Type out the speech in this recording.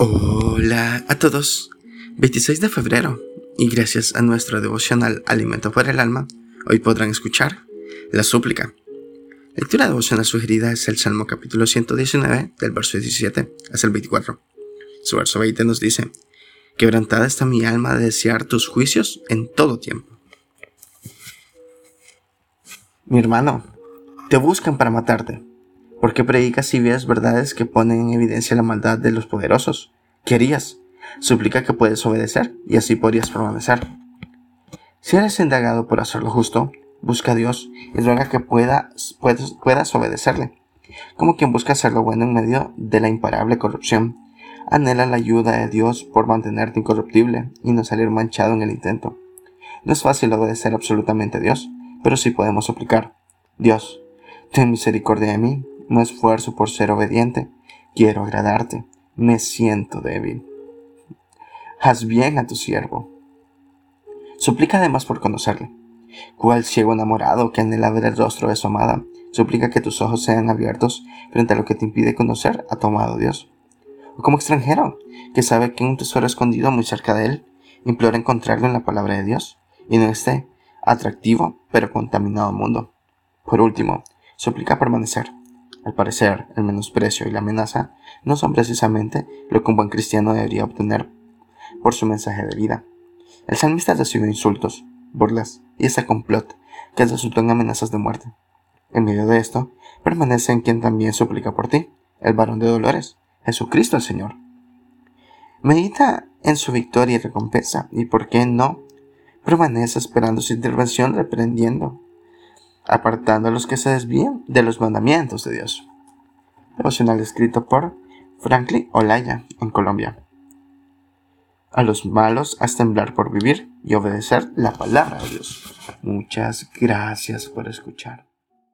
Hola a todos. 26 de febrero y gracias a nuestro devocional Alimento para el Alma, hoy podrán escuchar la súplica. La lectura devocional sugerida es el Salmo capítulo 119 del verso 17 hasta el 24. Su verso 20 nos dice, Quebrantada está mi alma de desear tus juicios en todo tiempo. Mi hermano, te buscan para matarte ¿Por qué predicas y ves verdades que ponen en evidencia la maldad de los poderosos? ¿Qué harías? Suplica que puedes obedecer y así podrías permanecer. Si eres indagado por hacer lo justo, busca a Dios y ruega que puedas, puedas obedecerle. Como quien busca hacer lo bueno en medio de la imparable corrupción. Anhela la ayuda de Dios por mantenerte incorruptible y no salir manchado en el intento. No es fácil obedecer absolutamente a Dios, pero sí podemos suplicar. Dios, ten misericordia de mí no esfuerzo por ser obediente. Quiero agradarte. Me siento débil. Haz bien a tu siervo. Suplica además por conocerle. Cual ciego enamorado que anhela ver el rostro de su amada, suplica que tus ojos sean abiertos frente a lo que te impide conocer a tu amado Dios. O como extranjero, que sabe que un tesoro escondido muy cerca de él, implora encontrarlo en la palabra de Dios y en este atractivo pero contaminado mundo. Por último, suplica permanecer, al parecer, el menosprecio y la amenaza no son precisamente lo que un buen cristiano debería obtener por su mensaje de vida. El salmista recibió insultos, burlas y ese complot que resultó en amenazas de muerte. En medio de esto, permanece en quien también suplica por ti, el varón de dolores, Jesucristo el Señor. Medita en su victoria y recompensa, y por qué no, permanece esperando su intervención reprendiendo apartando a los que se desvían de los mandamientos de Dios. Devocional escrito por Franklin Olaya, en Colombia. A los malos haz temblar por vivir y obedecer la palabra de Dios. Muchas gracias por escuchar.